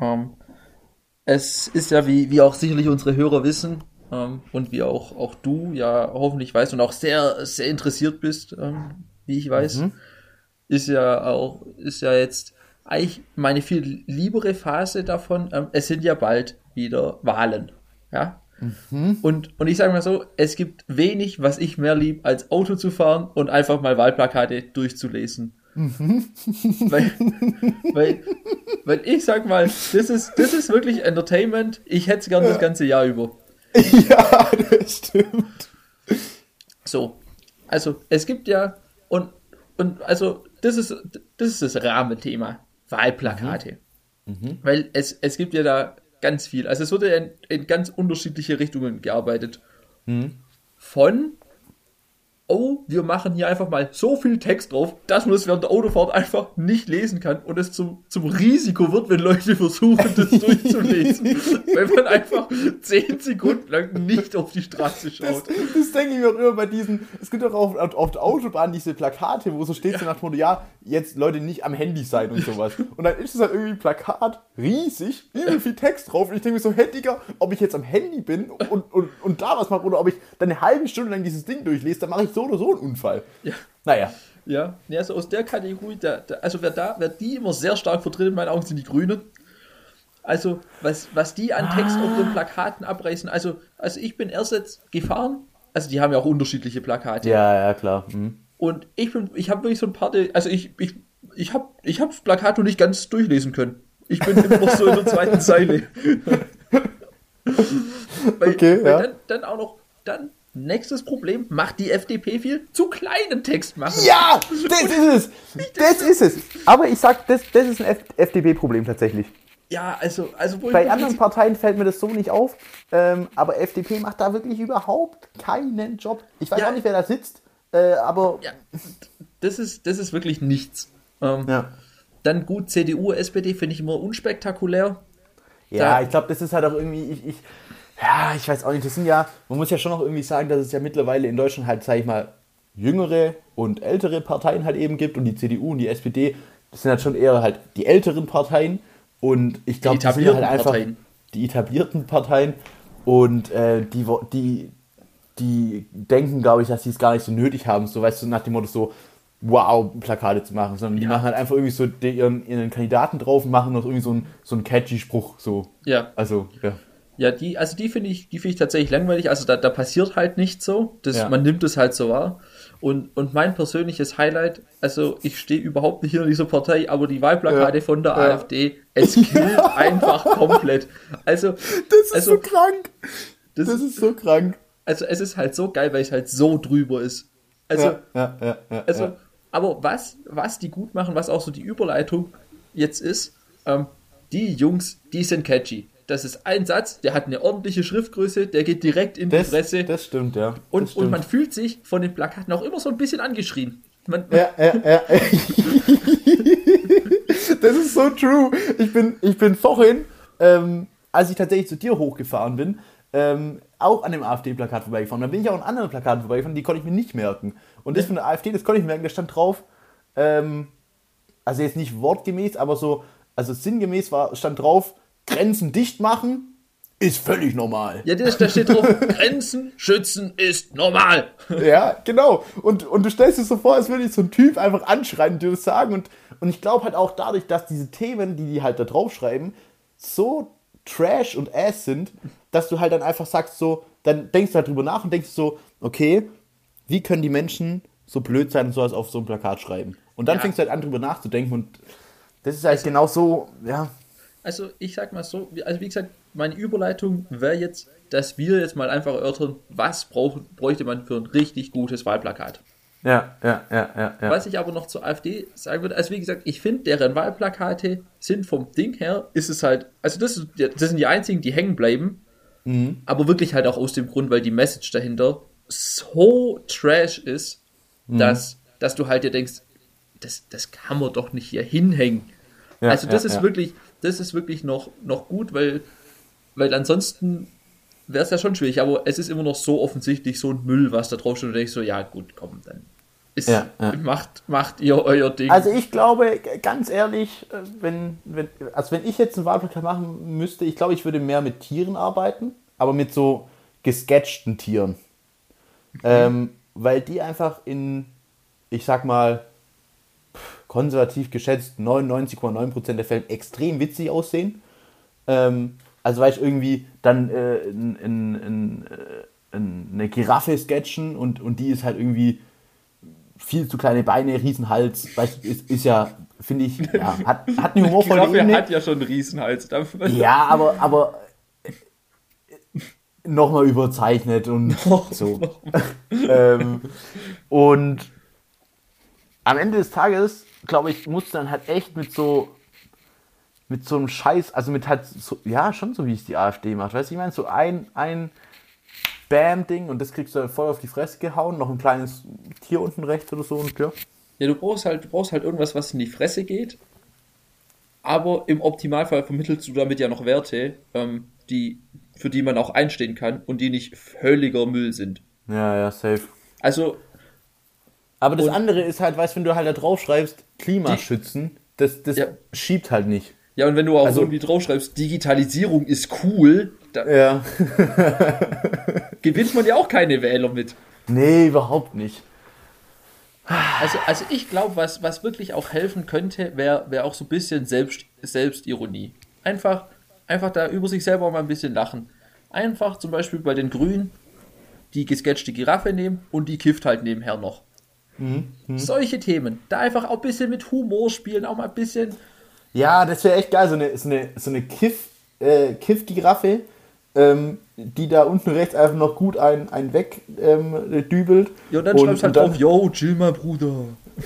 Ähm, es ist ja, wie, wie auch sicherlich unsere Hörer wissen, ähm, und wie auch, auch du ja hoffentlich weißt und auch sehr, sehr interessiert bist, ähm, wie ich weiß, ist ja auch, ist ja jetzt eigentlich meine viel liebere Phase davon. Ähm, es sind ja bald wieder Wahlen. Ja. Und, und ich sage mal so, es gibt wenig, was ich mehr lieb, als Auto zu fahren und einfach mal Wahlplakate durchzulesen. [LAUGHS] weil, weil, weil ich sag mal, das ist, das ist wirklich Entertainment. Ich hätte es gern das ganze Jahr über. [LAUGHS] ja, das stimmt. So. Also, es gibt ja, und, und also, das ist, das ist das Rahmenthema. Wahlplakate. Weil es, es gibt ja da ganz viel. Also, es wurde in, in ganz unterschiedliche Richtungen gearbeitet. Von, oh, wir machen hier einfach mal so viel Text drauf, dass man es während der Autofahrt einfach nicht lesen kann und es zum, zum Risiko wird, wenn Leute versuchen, das [LAUGHS] durchzulesen. wenn man einfach zehn Sekunden lang nicht auf die Straße Das, schaut. das denke ich mir auch immer bei diesen. Es gibt auch auf, auf, der Autobahn diese Plakate, wo so steht so nach dem Motto, ja, jetzt Leute nicht am Handy sein und sowas. Und dann ist es halt irgendwie ein Plakat, riesig, übel viel Text drauf. Und ich denke mir so, hey Digga, ob ich jetzt am Handy bin und, und, und da was mache oder ob ich dann eine halbe Stunde lang dieses Ding durchlese, dann mache ich so oder so einen Unfall. Ja. Naja. Ja, nee, also aus der Kategorie, da, da, also wer da, wer die immer sehr stark vertritt in meinen Augen, sind die Grünen. Also, was, was die an Text auf den Plakaten abreißen, also, also ich bin erst jetzt gefahren, also die haben ja auch unterschiedliche Plakate. Ja, ja, klar. Mhm. Und ich bin, ich habe wirklich so ein paar, also ich, ich, ich habe ich hab das Plakat noch nicht ganz durchlesen können. Ich bin immer noch so in der zweiten Zeile. [LAUGHS] weil, Okay, weil ja. dann, dann auch noch, dann nächstes Problem, macht die FDP viel zu kleinen Text machen. Ja, das ist es. Das ist es. Aber ich sag, das, das ist ein FDP-Problem tatsächlich. Ja, also, also Bei anderen Parteien fällt mir das so nicht auf, ähm, aber FDP macht da wirklich überhaupt keinen Job. Ich weiß Ja. auch nicht, wer da sitzt, äh, aber Ja, das ist, das ist wirklich nichts. Ähm, ja. Dann gut, CDU, SPD finde ich immer unspektakulär. Ja, Da- ich glaube, das ist halt auch irgendwie, ich, ich, ja, ich weiß auch nicht, das sind ja, man muss ja schon noch irgendwie sagen, dass es ja mittlerweile in Deutschland halt, sag ich mal, jüngere und ältere Parteien halt eben gibt und die CDU und die SPD, das sind halt schon eher halt die älteren Parteien und ich glaube, die sind etablierten halt einfach Parteien. die etablierten Parteien und äh, die, die, die denken, glaube ich, dass sie es gar nicht so nötig haben, so weißt du, nach dem Motto so, wow, Plakate zu machen, sondern die Ja. machen halt einfach irgendwie so die, ihren, ihren Kandidaten drauf und machen noch irgendwie so einen so einen catchy Spruch, so. Ja. Also, ja. Ja, die, also die finde ich, die finde ich tatsächlich langweilig. Also da, da passiert halt nicht so. Das, Ja. Man nimmt es halt so wahr. Und, und mein persönliches Highlight, also ich stehe überhaupt nicht hinter dieser Partei, aber die Wahlplakate Ja. von der Ja. AfD, es killt [LAUGHS] einfach komplett. Also, Das ist Also, so krank. das Das ist, so krank. also es ist halt so geil, weil es halt so drüber ist. Also, ja, ja, ja, ja, Also, aber was, was die gut machen, was auch so die Überleitung jetzt ist, ähm, die Jungs, die sind catchy. Das ist ein Satz, der hat eine ordentliche Schriftgröße, der geht direkt in die das, Fresse das stimmt, ja. Das und, und stimmt. man fühlt sich von den Plakaten auch immer so ein bisschen angeschrien. Man, Ja, ja, ja. [LAUGHS] das ist so true. Ich bin, ich bin vorhin, ähm, als ich tatsächlich zu dir hochgefahren bin, ähm, auch an dem AfD-Plakat vorbeigefahren. Da bin ich auch an anderen Plakaten vorbeigefahren, die konnte ich mir nicht merken. Und das von der AfD, das konnte ich mir merken, da stand drauf, ähm, also jetzt nicht wortgemäß, aber so, also sinngemäß war, stand drauf, Grenzen dicht machen, ist völlig normal. Ja, da steht drauf, [LAUGHS] Grenzen schützen ist normal. Ja, genau. Und, und du stellst dir so vor, als würde ich so ein Typ einfach anschreien und dir das sagen. Und, und ich glaube halt auch dadurch, dass diese Themen, die die halt da draufschreiben, so trash und ass sind, dass du halt dann einfach sagst so, dann denkst du halt drüber nach und denkst so, okay, wie können die Menschen so blöd sein und sowas auf so ein Plakat schreiben? Und dann Ja. fängst du halt an drüber nachzudenken und das ist halt genau so, ja, Also ich sag mal so, wie- also wie gesagt, meine Überleitung wäre jetzt, dass wir jetzt mal einfach erörtern, was brauch, bräuchte man für ein richtig gutes Wahlplakat. ja, ja, ja, ja, ja. Was ich aber noch zur AfD sagen würde, also wie gesagt, ich finde, deren Wahlplakate sind vom Ding her, ist es halt, also das, ist, das sind die einzigen, die hängen bleiben, Mhm. aber wirklich halt auch aus dem Grund, weil die Message dahinter so trash ist, Mhm. dass, dass du halt dir denkst, das, das kann man doch nicht hier hinhängen. Ja, also das ja, ist ja. wirklich, das ist wirklich noch, noch gut, weil, weil ansonsten wäre es ja schon schwierig, aber es ist immer noch so offensichtlich so ein Müll, was da drauf steht und du denkst so, ja gut, komm, dann ist, Ja, ja. Macht, macht ihr euer Ding. Also ich glaube, ganz ehrlich, äh, wenn, wenn, also wenn ich jetzt ein Wahlplakat machen müsste, ich glaube, ich würde mehr mit Tieren arbeiten, aber mit so gesketchten Tieren. Ähm, weil die einfach in, ich sag mal, konservativ geschätzt 99,9% der Fälle extrem witzig aussehen. Ähm, also weil ich irgendwie dann äh, in, in, in, äh, in eine Giraffe sketchen und, und die ist halt irgendwie viel zu kleine Beine, Riesenhals, weißt du, ist, ist ja, finde ich, ja, hat, hat eine [LAUGHS] humorvolle Giraffe Ebene. hat ja schon einen Riesenhals. dafür. Ja, aber, aber nochmal überzeichnet und [LAUGHS] so. [LAUGHS] ähm, und am Ende des Tages, glaube ich, musst du dann halt echt mit so mit so einem Scheiß, also mit halt so, ja, schon so wie es die AfD macht, weißt du, ich meine, so ein, ein Bam-Ding und das kriegst du dann voll auf die Fresse gehauen, noch ein kleines Tier unten rechts oder so und ja. Ja, du brauchst halt, du brauchst halt irgendwas, was in die Fresse geht. Aber im Optimalfall vermittelst du damit ja noch Werte, ähm, die, für die man auch einstehen kann und die nicht völliger Müll sind. Ja, ja, safe. Also, Aber das Und- andere ist halt, weißt du, wenn du halt da drauf schreibst, Klimaschützen, das, das Ja. schiebt halt nicht. ja, und wenn du auch Also- irgendwie draufschreibst, Digitalisierung ist cool, da Ja. [LAUGHS] gewinnt man ja auch keine Wähler mit. Nee, überhaupt nicht. Also, also ich glaube, was, was wirklich auch helfen könnte, wäre wär auch so ein bisschen Selbst, Selbstironie. Einfach, einfach da über sich selber mal ein bisschen lachen. Einfach zum Beispiel bei den Grünen die gesketchte Giraffe nehmen und die kifft halt nebenher noch. Solche Themen. Da einfach auch ein bisschen mit Humor spielen, auch mal ein bisschen. Ja, das wäre echt geil, so eine, so eine, so eine Kiff, äh, Kiff-Giraffe, ähm, die da unten rechts einfach noch gut ein, ein weg ähm, dübelt. Ja, und dann schreibst du halt dann- drauf, yo, chill mal, Bruder.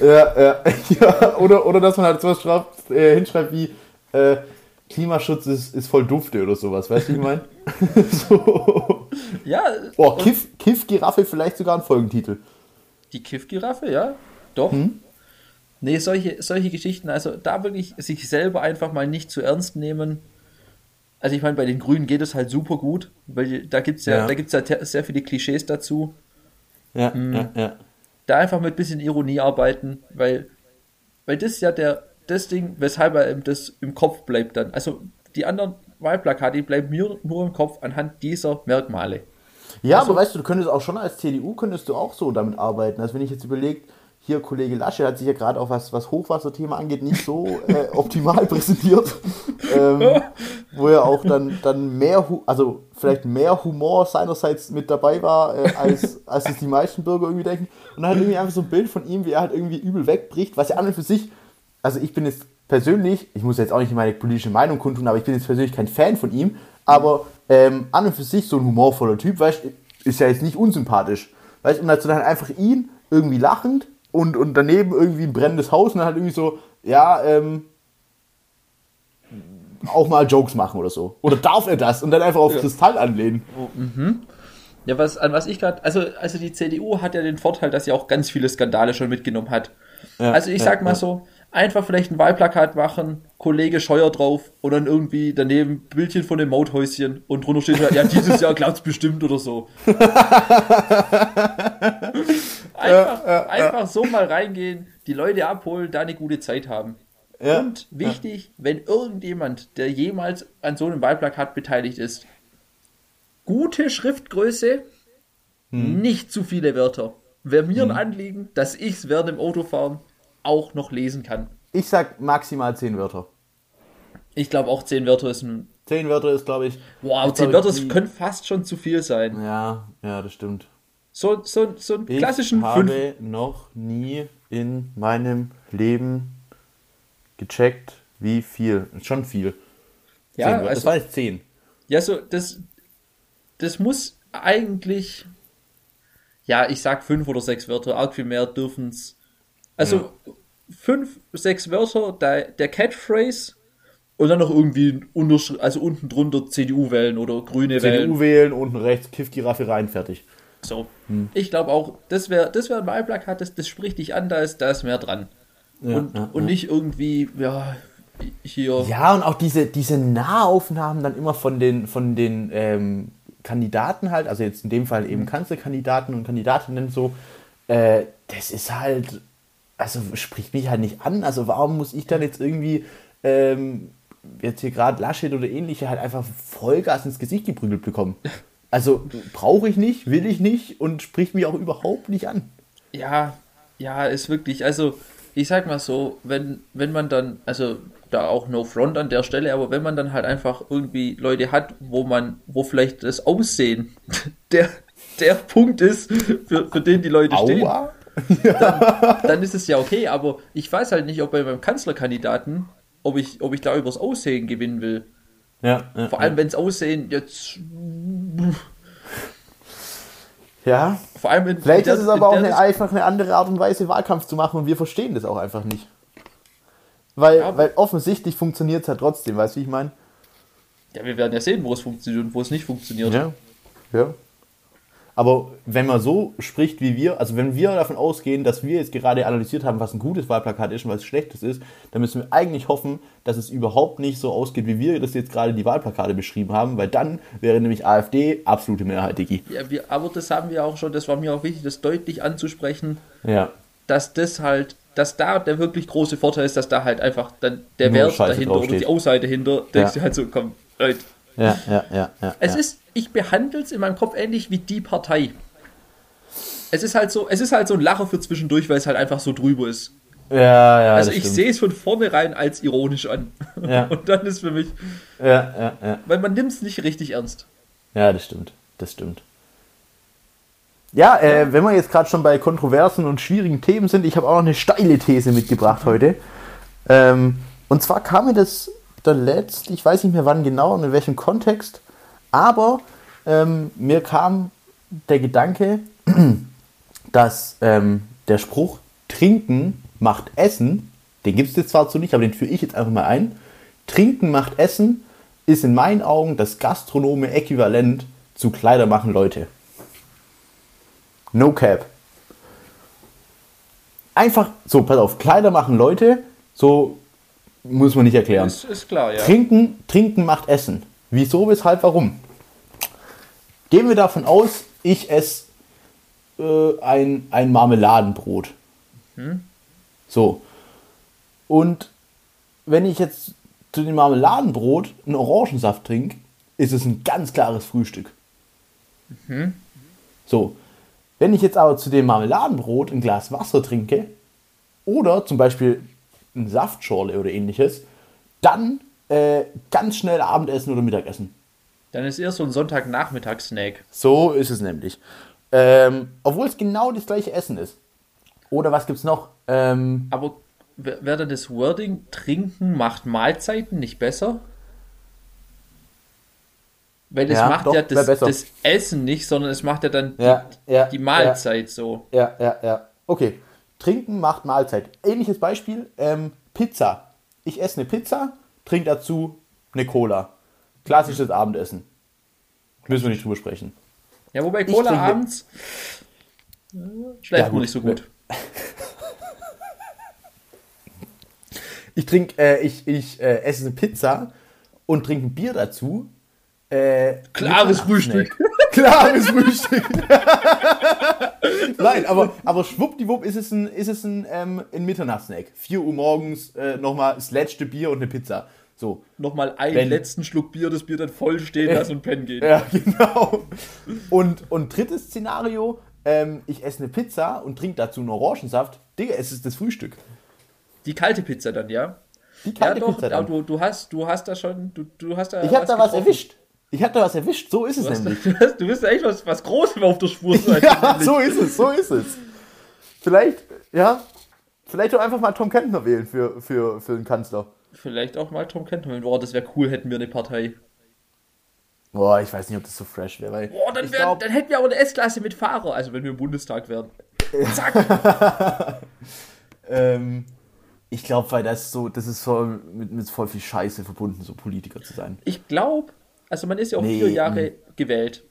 Ja, ja, [LAUGHS] ja. Oder, oder dass man halt sowas schreibt, äh, hinschreibt wie äh, Klimaschutz ist, ist voll dufte oder sowas, weißt du, wie ich meine? [LAUGHS] so. Ja, Boah, Kiff, Kiff-Giraffe vielleicht sogar ein Folgentitel. Die Kiff-Giraffe, ja, doch. Nee, solche, solche Geschichten, also da wirklich sich selber einfach mal nicht zu ernst nehmen. Also ich meine, bei den Grünen geht es halt super gut, weil da gibt es ja, Ja. da gibt's ja sehr viele Klischees dazu. Ja, ja, ja. Da einfach mit bisschen Ironie arbeiten, weil, weil das ist ja der, das Ding, weshalb er das im Kopf bleibt dann. Also die anderen Wahlplakate, bleiben mir nur im Kopf anhand dieser Merkmale. Ja, Also- aber weißt du, du könntest auch schon als CDU könntest du auch so damit arbeiten. Also wenn ich jetzt überlege, hier Kollege Lasche hat sich ja gerade auch was, was Hochwasserthema angeht, nicht so äh, [LAUGHS] optimal präsentiert. ähm, wo er auch dann, dann mehr, also vielleicht mehr Humor seinerseits mit dabei war, äh, als, als es die meisten Bürger irgendwie denken. Und dann hat irgendwie einfach so ein Bild von ihm, wie er halt irgendwie übel wegbricht, was ja an und für sich, also ich bin jetzt persönlich, ich muss jetzt auch nicht meine politische Meinung kundtun, aber ich bin jetzt persönlich kein Fan von ihm, aber ähm, an und für sich so ein humorvoller Typ, weißt du, ist ja jetzt nicht unsympathisch. Weißt du, und dazu dann einfach ihn irgendwie lachend und, und daneben irgendwie ein brennendes Haus und dann halt irgendwie so, ja, ähm, auch mal Jokes machen oder so. Oder darf er das? Und dann einfach auf Kristall anlehnen. Ja, was, an was ich gerade, also, also die CDU hat ja den Vorteil, dass sie auch ganz viele Skandale schon mitgenommen hat. Ja, also ich ja, sag mal ja. so, einfach vielleicht ein Wahlplakat machen, Kollege Scheuer drauf und dann irgendwie daneben Bildchen von dem Mauthäuschen und drunter steht, ja, dieses Jahr klappt's bestimmt oder so. [LAUGHS] einfach, einfach so mal reingehen, die Leute abholen, da eine gute Zeit haben. Ja, Und wichtig, wenn irgendjemand, der jemals an so einem Wahlplakat beteiligt ist, gute Schriftgröße, hm. nicht zu viele Wörter. Wäre mir hm. ein Anliegen, dass ich es während dem Autofahren auch noch lesen kann. Ich sag maximal zehn Wörter. Ich glaube auch zehn Wörter ist ein. Zehn Wörter ist, glaube ich. Wow, zehn Wörter ich, können fast schon zu viel sein. Ja, ja, das stimmt. So, so, so einen ich klassischen Ich habe noch nie in meinem Leben gecheckt, wie viel. Schon viel. Ja, zehn, also, das war jetzt zehn. Ja, so, das, das muss eigentlich. Ja, ich sag fünf oder sechs Wörter. Arg viel mehr dürfen es. Also, ja. fünf, sechs Wörter, der, der Catchphrase und dann noch irgendwie also unten drunter CDU wählen oder Grüne wählen. CDU wählen, unten rechts Kiff Giraffe rein, fertig. So. Hm. Ich glaube auch, das wäre das wär ein Wahlplakat, das, das spricht dich an, da ist, da ist mehr dran. Ja, und, ja, und nicht irgendwie, ja, hier. Ja, und auch diese, diese Nahaufnahmen dann immer von den, von den ähm, Kandidaten halt, also jetzt in dem Fall eben Kanzlerkandidaten und Kandidatinnen so, äh, das ist halt, also spricht mich halt nicht an. Also warum muss ich dann jetzt irgendwie ähm, jetzt hier gerade Laschet oder ähnliche halt einfach Vollgas ins Gesicht geprügelt bekommen? Also brauche ich nicht, will ich nicht und spricht mich auch überhaupt nicht an. Ja, ja, ist wirklich, also ich sag mal so, wenn, wenn man dann, also da auch no front an der Stelle, aber wenn man dann halt einfach irgendwie Leute hat, wo man, wo vielleicht das Aussehen [LAUGHS] der, der Punkt ist, für, für den die Leute Aua. stehen, dann, dann, ist es ja okay, aber ich weiß halt nicht, ob bei meinem Kanzlerkandidaten, ob ich, ob ich da übers Aussehen gewinnen will. Ja, ja Vor allem, ja. wenn es Aussehen jetzt. Ja. Vor allem in, Vielleicht in der, ist es aber auch eine, einfach eine andere Art und Weise, Wahlkampf zu machen und wir verstehen das auch einfach nicht. Weil, ja, weil offensichtlich funktioniert es ja trotzdem, weißt du, wie ich meine? Ja, wir werden ja sehen, wo es funktioniert und wo es nicht funktioniert. Ja. Ja. Aber wenn man so spricht wie wir, also wenn wir davon ausgehen, dass wir jetzt gerade analysiert haben, was ein gutes Wahlplakat ist und was schlechtes ist, dann müssen wir eigentlich hoffen, dass es überhaupt nicht so ausgeht, wie wir das jetzt gerade die Wahlplakate beschrieben haben, weil dann wäre nämlich AfD absolute Mehrheit, Digi. Ja, wir, aber das haben wir auch schon, das war mir auch wichtig, das deutlich anzusprechen, ja. dass das halt dass da der wirklich große Vorteil ist, dass da halt einfach dann der Nur Wert Scheiße dahinter oder die Ausseite dahinter, ja. denkst du halt so, komm, Leute. Ja, ja, ja, ja. Es ja. ist, ich behandle es in meinem Kopf ähnlich wie die Partei. Es ist halt so, es ist halt so ein Lacher für zwischendurch, weil es halt einfach so drüber ist. Ja, ja. Also ich sehe es von vornherein als ironisch an. Ja. [LAUGHS] Und dann ist für mich. Ja, ja, ja. Weil man nimmt es nicht richtig ernst. Ja, das stimmt. Das stimmt. Ja, äh, wenn wir jetzt gerade schon bei kontroversen und schwierigen Themen sind, ich habe auch noch eine steile These mitgebracht heute. Ähm, und zwar kam mir das der letzte, ich weiß nicht mehr wann genau und in welchem Kontext, aber ähm, mir kam der Gedanke, [CLEARS THROAT] dass ähm, der Spruch Trinken macht Essen, den gibt es jetzt zwar so nicht, aber den führe ich jetzt einfach mal ein. Trinken macht Essen ist in meinen Augen das gastronome Äquivalent zu Kleider machen Leute. No cap. Einfach, so, pass auf, Kleider machen Leute, so muss man nicht erklären. Ist, ist klar, ja. Trinken, trinken macht Essen. Wieso, weshalb, warum? Gehen wir davon aus, ich esse äh, ein, ein Marmeladenbrot. Hm? So. Und wenn ich jetzt zu dem Marmeladenbrot einen Orangensaft trinke, ist es ein ganz klares Frühstück. Mhm. So. Wenn ich jetzt aber zu dem Marmeladenbrot ein Glas Wasser trinke oder zum Beispiel eine Saftschorle oder ähnliches, dann äh, ganz schnell Abendessen oder Mittagessen. Dann ist eher so ein Sonntagnachmittagssnack. So ist es nämlich. Ähm, obwohl es genau das gleiche Essen ist. Oder was gibt's noch? Ähm, Aber wäre dann das Wording Trinken macht Mahlzeiten nicht besser? Weil es ja, macht doch, ja das, das, Essen nicht, sondern es macht ja dann ja, die, ja, die, Mahlzeit so. Ja, ja, ja. Okay. Trinken macht Mahlzeit. Ähnliches Beispiel, ähm, Pizza. Ich esse eine Pizza, trinke dazu eine Cola. Klassisches Abendessen. Müssen wir nicht drüber sprechen. Ja, wobei Cola abends äh, schläft ja, man nicht so gut. [LAUGHS] ich trinke, äh, ich, ich äh, esse eine Pizza und trinke ein Bier dazu äh, Klares Frühstück. [LAUGHS] Klares Frühstück. [LAUGHS] Nein, aber, aber schwuppdiwupp ist es ein, ist es ein, ähm, ein Mitternachtssnack. 4 Uhr morgens äh, nochmal das letzte Bier und eine Pizza. So. Nochmal einen Wenn- letzten Schluck Bier, das Bier dann voll stehen lassen und pennen gehen. Ja, [LAUGHS] genau. Und, und drittes Szenario, ähm, ich esse eine Pizza und trinke dazu einen Orangensaft. Digga, es ist das Frühstück. Die kalte Pizza dann, ja? Die Ja, kalte doch, Pizza dann. du, du, hast, du hast da schon, du, du hast da Ich habe da was getroffen. erwischt. Ich habe da was erwischt. So ist es Du, nämlich. [LAUGHS] du, hast, du bist echt was, was Großem auf der Spur. sein, [LAUGHS] Ja, so ist es, so ist es. Vielleicht, ja, vielleicht doch einfach mal Tom Kentner wählen für, für, für den Kanzler. Vielleicht auch mal Tom Kentner. Boah, das wäre cool, hätten wir eine Partei. Boah, ich weiß nicht, ob das so fresh wäre, Boah, dann, wär, glaub, dann hätten wir aber eine S-Klasse mit Fahrer, also wenn wir im Bundestag wären. [LAUGHS] Zack. ähm, ich glaube, weil das so, das ist so mit, mit voll viel Scheiße verbunden, so Politiker zu sein. Ich glaube, also man ist ja auch Nee, vier Jahre gewählt.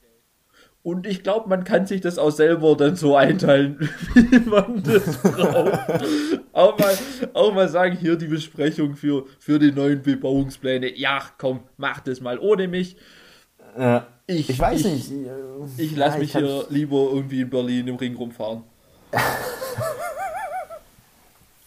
Und ich glaube, man kann sich das auch selber dann so einteilen, [LAUGHS] wie man das braucht. auch, mal, auch mal sagen, hier die Besprechung für, für die neuen Bebauungspläne. Ja, komm, mach das mal ohne mich. Ja. Ich, Ich weiß ich, nicht. Ich lasse ja, mich hier lieber irgendwie in Berlin im Ring rumfahren. [LAUGHS]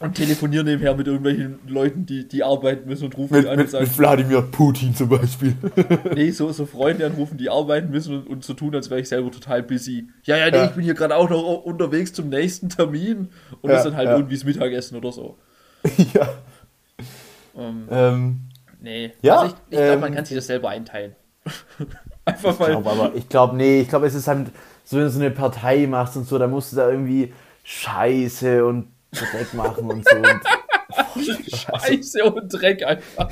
und telefoniere nebenher mit irgendwelchen Leuten, die, die arbeiten müssen und rufen Mit, die an und mit, sagen, mit Wladimir Putin zum Beispiel. [LAUGHS] nee, so, so Freunde anrufen, die arbeiten müssen und, und so tun, als wäre ich selber total busy. Ja, ja, nee, Ja. ich bin hier gerade auch noch unterwegs zum nächsten Termin und Ja, das dann halt ja. irgendwie das Mittagessen oder so. [LAUGHS] ja. Ähm, Ähm, nee, Ja, also ich, ich glaube, man ähm, kann sich das selber einteilen. [LAUGHS] Einfach ich mal. ich glaube, nee, ich glaube, es ist halt, so wenn du so eine Partei machst und so, da musst du da irgendwie Scheiße und Dreck machen und so. Und, [LAUGHS] Scheiße und Dreck einfach.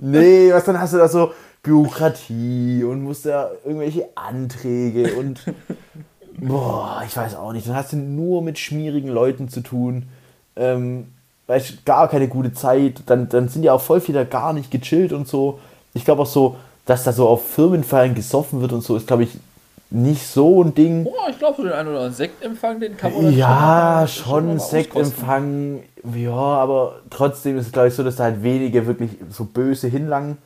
nee, was dann hast du da so Bürokratie und musst da irgendwelche Anträge und boah, ich weiß auch nicht. Dann hast du nur mit schmierigen Leuten zu tun. Ähm, weißt, gar keine gute Zeit. Dann, dann sind ja auch voll viele gar nicht gechillt und so. Ich glaube auch so, dass da so auf Firmenfeiern gesoffen wird und so, ist glaube ich nicht so ein Ding. Boah, ich glaube, so den einen oder anderen Sektempfang, den kann man Ja, schon auskosten. Sektempfang. Ja, aber trotzdem ist es, glaube ich, so, dass da halt wenige wirklich so böse hinlangen.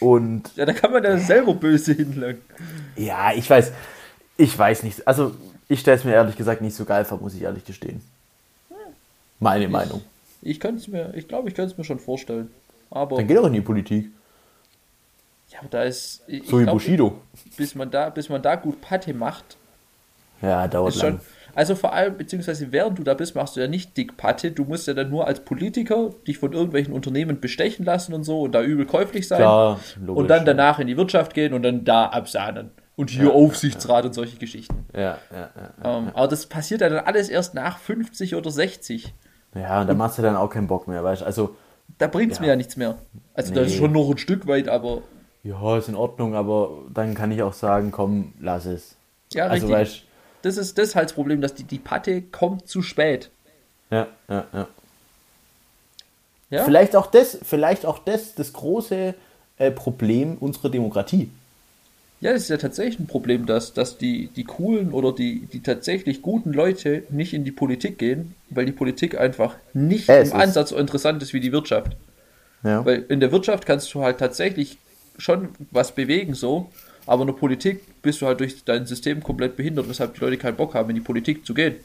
Und Ja, da kann man ja selber böse hinlangen. ja, ich weiß, ich weiß nicht. Also, ich stelle es mir ehrlich gesagt nicht so geil vor, muss ich ehrlich gestehen. Meine Meinung. Ich könnte es mir, ich glaube, ich könnte es mir schon vorstellen. Aber, Dann geh doch in die Politik. Ja, aber da ist, ich, So ich wie glaub, Bushido. bis man da, bis man da gut Patte macht, Ja, dauert lang. schon, also vor allem, beziehungsweise während du da bist, machst du ja nicht dick Patte, du musst ja dann nur als Politiker dich von irgendwelchen Unternehmen bestechen lassen und so und da übel käuflich sein Klar, logisch. und dann danach in die Wirtschaft gehen und dann da absahnen. Und hier Aufsichtsrat und solche Geschichten. Ja, ja, ja. Ähm, aber das passiert ja dann alles erst nach 50 oder 60. Ja, und da machst du dann auch keinen Bock mehr, weißt du? Also, Da bringt es Ja. mir ja nichts mehr. Also das ist Nee. schon noch ein Stück weit, aber ja, ist in Ordnung, aber dann kann ich auch sagen, komm, lass es. ja, also, richtig. weißt das ist das halt das Problem, dass die, die Patte kommt zu spät. ja, ja, ja. Ja? Vielleicht auch das, vielleicht auch das, das große äh, Problem unserer Demokratie. Ja, das ist ja tatsächlich ein Problem, dass, dass die, die coolen oder die, die tatsächlich guten Leute nicht in die Politik gehen, weil die Politik einfach nicht es im Ansatz so interessant ist wie die Wirtschaft. Ja. Weil in der Wirtschaft kannst du halt tatsächlich schon was bewegen so, aber in der Politik bist du halt durch dein System komplett behindert, weshalb die Leute keinen Bock haben, in die Politik zu gehen.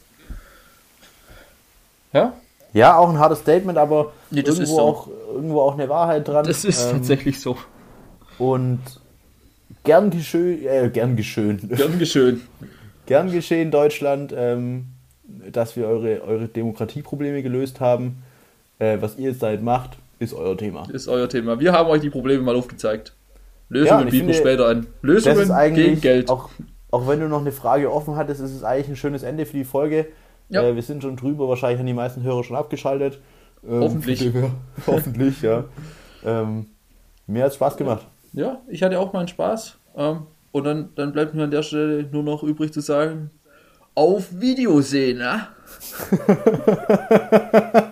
Ja? ja, auch ein hartes Statement, aber Nee, das irgendwo, ist so. auch, irgendwo auch eine Wahrheit dran. Das ist Ähm, tatsächlich so. Und gern geschehen, äh, gern geschehen, [LAUGHS] Gern geschön. gern geschehen Deutschland, ähm, dass wir eure, eure Demokratieprobleme gelöst haben. Äh, was ihr jetzt damit macht, ist euer Thema. Ist euer Thema. Wir haben euch die Probleme mal aufgezeigt. Ja, Lösungen ich bieten wir finde, später an. Lösungen gegen Geld. Auch, auch wenn du noch eine Frage offen hattest, ist es eigentlich ein schönes Ende für die Folge. Ja. Äh, wir sind schon drüber, wahrscheinlich haben die meisten Hörer schon abgeschaltet. Ähm, Hoffentlich. [LAUGHS] hoffentlich, ja. Ähm, mir hat Spaß gemacht. Ja, ich hatte auch meinen Spaß. Ähm, und dann, dann bleibt mir an der Stelle nur noch übrig zu sagen, auf Video sehen, ne? [LAUGHS]